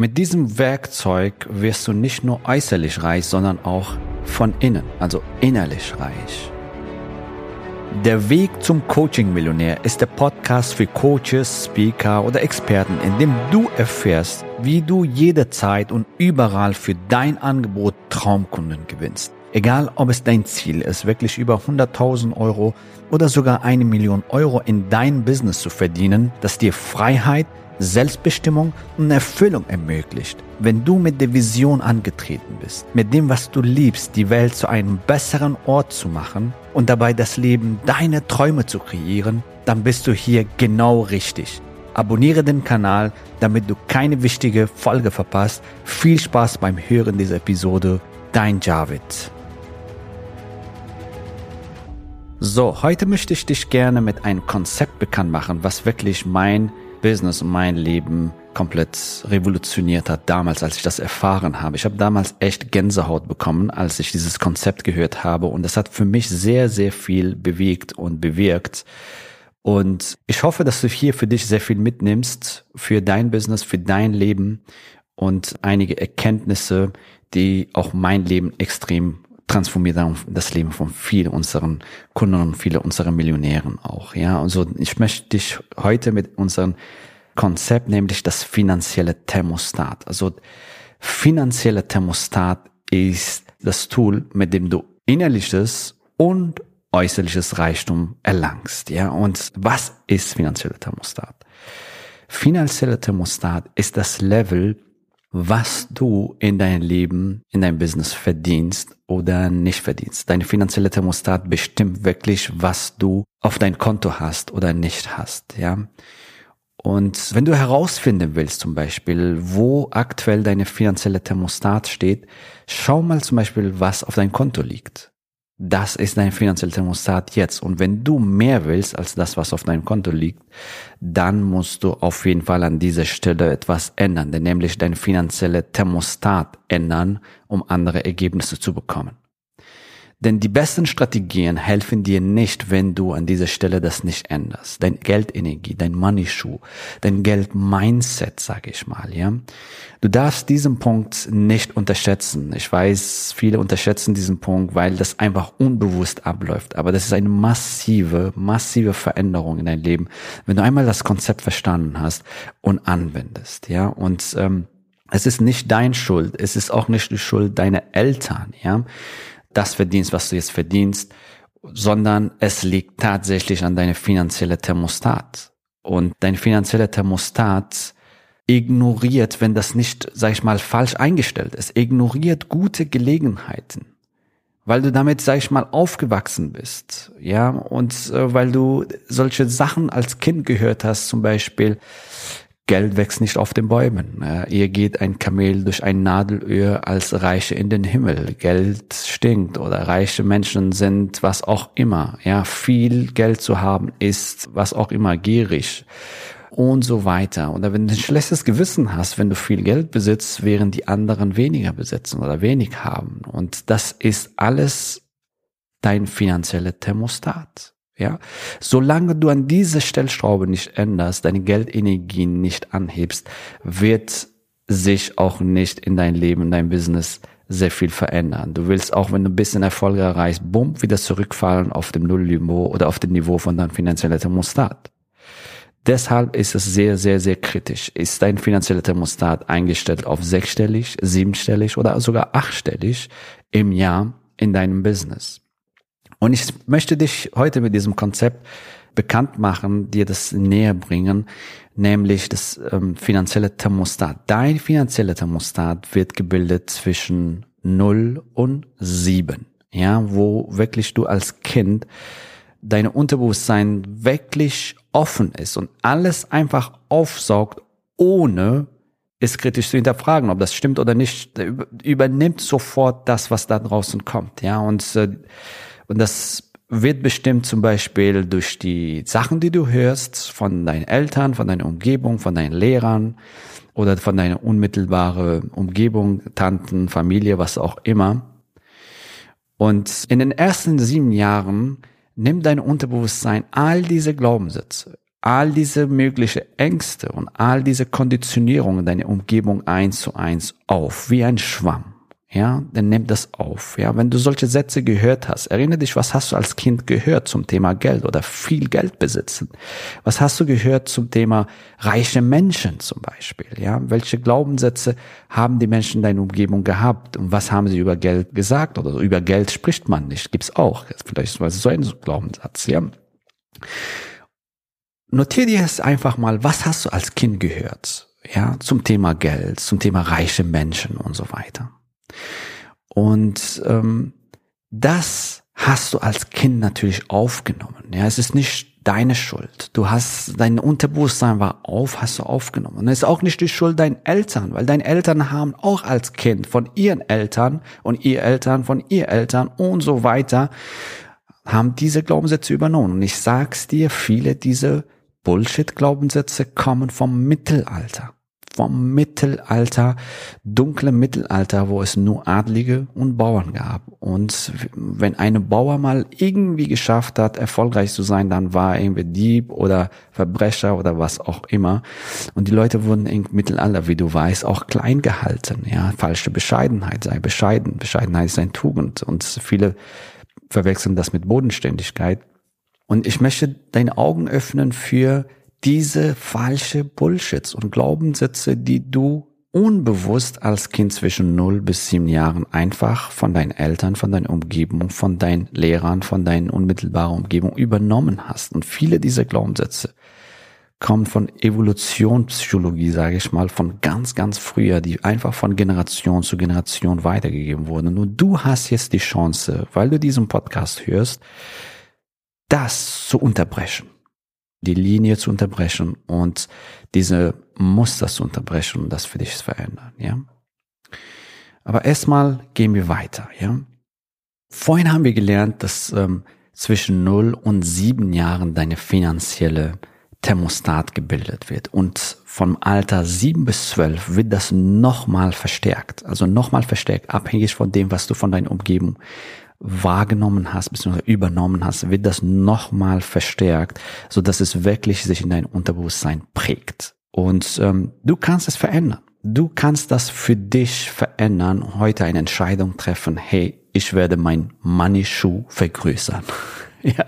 Mit diesem Werkzeug wirst du nicht nur äußerlich reich, sondern auch von innen, also innerlich reich. Der Weg zum Coaching-Millionär ist der Podcast für Coaches, Speaker oder Experten, in dem du erfährst, wie du jederzeit und überall für dein Angebot Traumkunden gewinnst. Egal, ob es dein Ziel ist, wirklich über 100.000 Euro oder sogar eine Million Euro in dein Business zu verdienen, das dir Freiheit, Selbstbestimmung und Erfüllung ermöglicht. Wenn du mit der Vision angetreten bist, mit dem, was du liebst, die Welt zu einem besseren Ort zu machen und dabei das Leben deiner Träume zu kreieren, dann bist du hier genau richtig. Abonniere den Kanal, damit du keine wichtige Folge verpasst. Viel Spaß beim Hören dieser Episode. Dein Javid. So, heute möchte ich dich gerne mit einem Konzept bekannt machen, was wirklich mein Business und mein Leben komplett revolutioniert hat, damals, als ich das erfahren habe. Ich habe damals echt Gänsehaut bekommen, als ich dieses Konzept gehört habe und das hat für mich sehr, sehr viel bewegt und bewirkt. Und ich hoffe, dass du hier für dich sehr viel mitnimmst, für dein Business, für dein Leben und einige Erkenntnisse, die auch mein Leben extrem transformiert haben das Leben von vielen unseren Kunden und vielen unserer Millionären auch. Ja, also ich möchte dich heute mit unserem Konzept, nämlich das finanzielle Thermostat. Also finanzielle Thermostat ist das Tool, mit dem du innerliches und äußerliches Reichtum erlangst. Ja, und was ist finanzielle Thermostat? Finanzielle Thermostat ist das Level, was du in deinem Leben, in deinem Business verdienst oder nicht verdienst. Deine finanzielle Thermostat bestimmt wirklich, was du auf dein Konto hast oder nicht hast, ja. Und wenn du herausfinden willst, zum Beispiel, wo aktuell deine finanzielle Thermostat steht, schau mal zum Beispiel, was auf dein Konto liegt. Das ist dein finanzieller Thermostat jetzt. Und wenn du mehr willst als das, was auf deinem Konto liegt, dann musst du auf jeden Fall an dieser Stelle etwas ändern, nämlich dein finanzielle Thermostat ändern, um andere Ergebnisse zu bekommen. Denn die besten Strategien helfen dir nicht, wenn du an dieser Stelle das nicht änderst. Dein Geldenergie, dein Money Shoe, dein Geld-Mindset, sag ich mal, ja. Du darfst diesen Punkt nicht unterschätzen. Ich weiß, viele unterschätzen diesen Punkt, weil das einfach unbewusst abläuft. Aber das ist eine massive, massive Veränderung in dein Leben, wenn du einmal das Konzept verstanden hast und anwendest, ja. Und ähm, es ist nicht dein Schuld, es ist auch nicht die Schuld deiner Eltern, ja das verdienst, was du jetzt verdienst, sondern es liegt tatsächlich an deiner finanzielle Thermostat. Und dein finanzieller Thermostat ignoriert, wenn das nicht, sag ich mal, falsch eingestellt ist, ignoriert gute Gelegenheiten. Weil du damit, sag ich mal, aufgewachsen bist, ja, und äh, weil du solche Sachen als Kind gehört hast, zum Beispiel, Geld wächst nicht auf den Bäumen. Ihr geht ein Kamel durch ein Nadelöhr als Reiche in den Himmel. Geld stinkt oder reiche Menschen sind was auch immer. Ja, viel Geld zu haben ist was auch immer gierig und so weiter. Oder wenn du ein schlechtes Gewissen hast, wenn du viel Geld besitzt, während die anderen weniger besitzen oder wenig haben. Und das ist alles dein finanzieller Thermostat. Ja, solange du an dieser Stellschraube nicht änderst, deine Geldenergie nicht anhebst, wird sich auch nicht in dein Leben, in dein Business sehr viel verändern. Du willst auch, wenn du ein bisschen Erfolg erreichst, bumm, wieder zurückfallen auf dem Nullniveau oder auf dem Niveau von deinem finanziellen Thermostat. Deshalb ist es sehr, sehr, sehr kritisch. Ist dein finanzieller Thermostat eingestellt auf sechsstellig, siebenstellig oder sogar achtstellig im Jahr in deinem Business? Und ich möchte dich heute mit diesem Konzept bekannt machen, dir das näher bringen, nämlich das ähm, finanzielle Thermostat. Dein finanzieller Thermostat wird gebildet zwischen 0 und 7, ja, wo wirklich du als Kind deine Unterbewusstsein wirklich offen ist und alles einfach aufsaugt, ohne es kritisch zu hinterfragen, ob das stimmt oder nicht, übernimmt sofort das, was da draußen kommt, ja, und äh, und das wird bestimmt zum Beispiel durch die Sachen, die du hörst von deinen Eltern, von deiner Umgebung, von deinen Lehrern oder von deiner unmittelbaren Umgebung, Tanten, Familie, was auch immer. Und in den ersten sieben Jahren nimmt dein Unterbewusstsein all diese Glaubenssätze, all diese mögliche Ängste und all diese Konditionierungen deiner Umgebung eins zu eins auf, wie ein Schwamm ja, dann nimm das auf. Ja, wenn du solche Sätze gehört hast, erinnere dich, was hast du als Kind gehört zum Thema Geld oder viel Geld besitzen? Was hast du gehört zum Thema reiche Menschen zum Beispiel? Ja, welche Glaubenssätze haben die Menschen in deiner Umgebung gehabt und was haben sie über Geld gesagt oder über Geld spricht man nicht? Gibt's auch. Vielleicht so ein Glaubenssatz, ja. Notier dir jetzt einfach mal, was hast du als Kind gehört? Ja, zum Thema Geld, zum Thema reiche Menschen und so weiter. Und ähm, das hast du als Kind natürlich aufgenommen. Ja, es ist nicht deine Schuld. Du hast dein Unterbewusstsein war auf, hast du aufgenommen. Und es ist auch nicht die Schuld deiner Eltern, weil deine Eltern haben auch als Kind von ihren Eltern und ihr Eltern von ihr Eltern und so weiter haben diese Glaubenssätze übernommen. Und ich sag's dir, viele dieser Bullshit-Glaubenssätze kommen vom Mittelalter vom Mittelalter, dunkle Mittelalter, wo es nur Adlige und Bauern gab. Und wenn eine Bauer mal irgendwie geschafft hat, erfolgreich zu sein, dann war er irgendwie Dieb oder Verbrecher oder was auch immer. Und die Leute wurden im Mittelalter, wie du weißt, auch klein gehalten. Ja, falsche Bescheidenheit sei bescheiden. Bescheidenheit ist ein Tugend. Und viele verwechseln das mit Bodenständigkeit. Und ich möchte deine Augen öffnen für diese falsche Bullshits und Glaubenssätze, die du unbewusst als Kind zwischen 0 bis 7 Jahren einfach von deinen Eltern, von deiner Umgebung, von deinen Lehrern, von deinen unmittelbaren Umgebung übernommen hast. Und viele dieser Glaubenssätze kommen von Evolutionspsychologie, sage ich mal, von ganz, ganz früher, die einfach von Generation zu Generation weitergegeben wurden. Und du hast jetzt die Chance, weil du diesen Podcast hörst, das zu unterbrechen die Linie zu unterbrechen und diese Muster zu unterbrechen und das für dich zu verändern, ja. Aber erstmal gehen wir weiter, ja. Vorhin haben wir gelernt, dass ähm, zwischen 0 und 7 Jahren deine finanzielle Thermostat gebildet wird. Und vom Alter 7 bis 12 wird das nochmal verstärkt. Also nochmal verstärkt, abhängig von dem, was du von deiner Umgebung wahrgenommen hast, bzw. übernommen hast, wird das nochmal verstärkt, so dass es wirklich sich in dein Unterbewusstsein prägt. Und ähm, du kannst es verändern. Du kannst das für dich verändern, heute eine Entscheidung treffen, hey, ich werde mein Money-Schuh vergrößern. ja,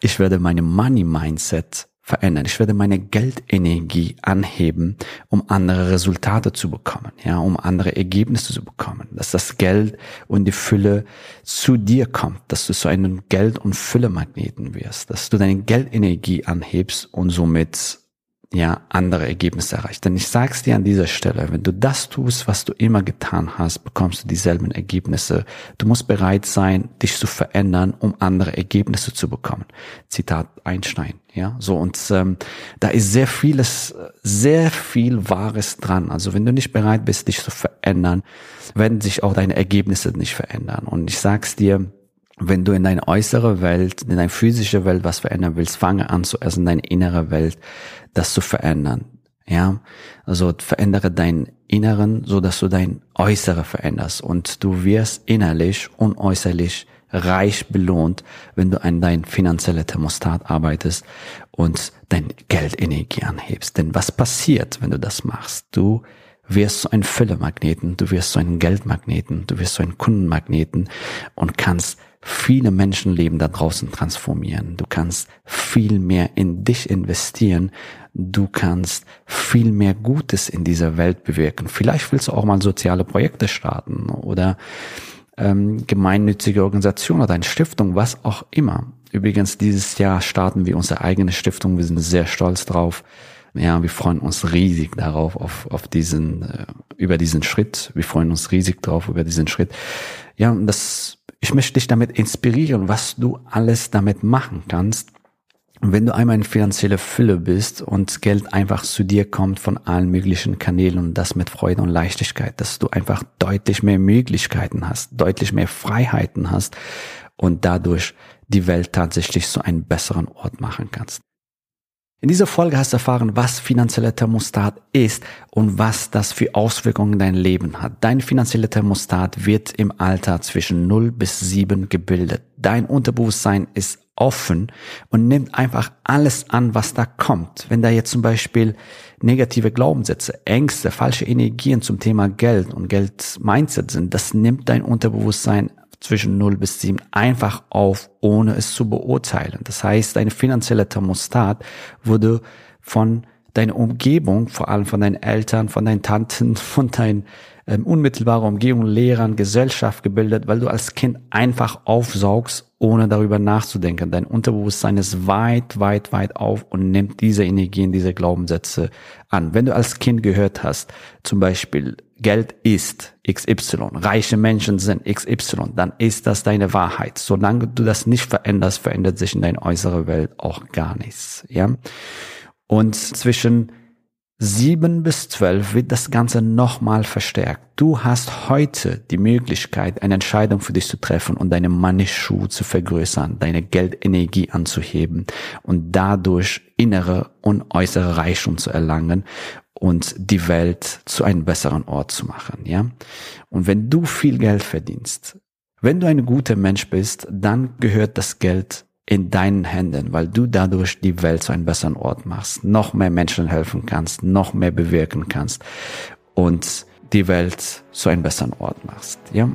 ich werde meine Money-Mindset verändern. Ich werde meine Geldenergie anheben, um andere Resultate zu bekommen, ja, um andere Ergebnisse zu bekommen, dass das Geld und die Fülle zu dir kommt, dass du zu einem Geld- und Fülle-Magneten wirst, dass du deine Geldenergie anhebst und somit ja, andere Ergebnisse erreicht. Denn ich sag's dir an dieser Stelle, wenn du das tust, was du immer getan hast, bekommst du dieselben Ergebnisse. Du musst bereit sein, dich zu verändern, um andere Ergebnisse zu bekommen. Zitat Einstein, ja, so und ähm, da ist sehr vieles, sehr viel Wahres dran. Also wenn du nicht bereit bist, dich zu verändern, werden sich auch deine Ergebnisse nicht verändern. Und ich sag's dir, wenn du in deine äußere Welt, in deine physische Welt was verändern willst, fange an zuerst in deine innere Welt das zu verändern. Ja, also verändere deinen Inneren, so dass du dein Äußere veränderst und du wirst innerlich und äußerlich reich belohnt, wenn du an dein finanzielle Thermostat arbeitest und dein Geldenergie anhebst. Denn was passiert, wenn du das machst? Du wirst so ein Füllemagneten, du wirst so ein Geldmagneten, du wirst so ein Kundenmagneten und kannst viele Menschenleben da draußen transformieren. Du kannst viel mehr in dich investieren. Du kannst viel mehr Gutes in dieser Welt bewirken. Vielleicht willst du auch mal soziale Projekte starten oder ähm, gemeinnützige Organisation oder eine Stiftung, was auch immer. Übrigens, dieses Jahr starten wir unsere eigene Stiftung. Wir sind sehr stolz drauf. Ja, wir freuen uns riesig darauf, auf, auf diesen, äh, über diesen Schritt. Wir freuen uns riesig drauf über diesen Schritt. Ja, das ich möchte dich damit inspirieren, was du alles damit machen kannst. wenn du einmal in finanzielle Fülle bist und Geld einfach zu dir kommt von allen möglichen Kanälen und das mit Freude und Leichtigkeit, dass du einfach deutlich mehr Möglichkeiten hast, deutlich mehr Freiheiten hast und dadurch die Welt tatsächlich zu einem besseren Ort machen kannst. In dieser Folge hast du erfahren, was finanzieller Thermostat ist und was das für Auswirkungen in dein Leben hat. Dein finanzieller Thermostat wird im Alter zwischen 0 bis 7 gebildet. Dein Unterbewusstsein ist offen und nimmt einfach alles an, was da kommt. Wenn da jetzt zum Beispiel negative Glaubenssätze, Ängste, falsche Energien zum Thema Geld und Geld-Mindset sind, das nimmt dein Unterbewusstsein zwischen 0 bis 7 einfach auf, ohne es zu beurteilen. Das heißt, deine finanzielle Thermostat wurde von deiner Umgebung, vor allem von deinen Eltern, von deinen Tanten, von deinen ähm, unmittelbarer Umgebung, Lehrern, Gesellschaft gebildet, weil du als Kind einfach aufsaugst, ohne darüber nachzudenken. Dein Unterbewusstsein ist weit, weit, weit auf und nimmt diese Energien, diese Glaubenssätze an. Wenn du als Kind gehört hast, zum Beispiel, Geld ist XY, reiche Menschen sind XY, dann ist das deine Wahrheit. Solange du das nicht veränderst, verändert sich in deiner äußeren Welt auch gar nichts, ja. Und zwischen sieben bis zwölf wird das Ganze nochmal verstärkt. Du hast heute die Möglichkeit, eine Entscheidung für dich zu treffen und deine Money-Schuh zu vergrößern, deine Geldenergie anzuheben und dadurch innere und äußere Reichtum zu erlangen und die Welt zu einem besseren Ort zu machen, ja? Und wenn du viel Geld verdienst, wenn du ein guter Mensch bist, dann gehört das Geld in deinen Händen, weil du dadurch die Welt zu einem besseren Ort machst, noch mehr Menschen helfen kannst, noch mehr bewirken kannst und die Welt zu einem besseren Ort machst, ja?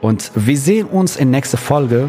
Und wir sehen uns in nächster Folge.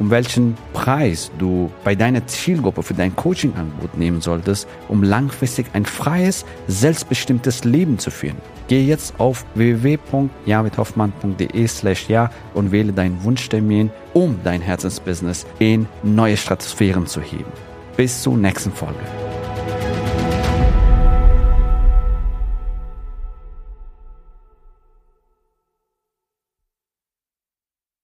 um welchen Preis du bei deiner Zielgruppe für dein Coaching-Angebot nehmen solltest, um langfristig ein freies, selbstbestimmtes Leben zu führen. Gehe jetzt auf www.javidhoffmann.de slash ja und wähle deinen Wunschtermin, um dein Herzensbusiness in neue Stratosphären zu heben. Bis zur nächsten Folge.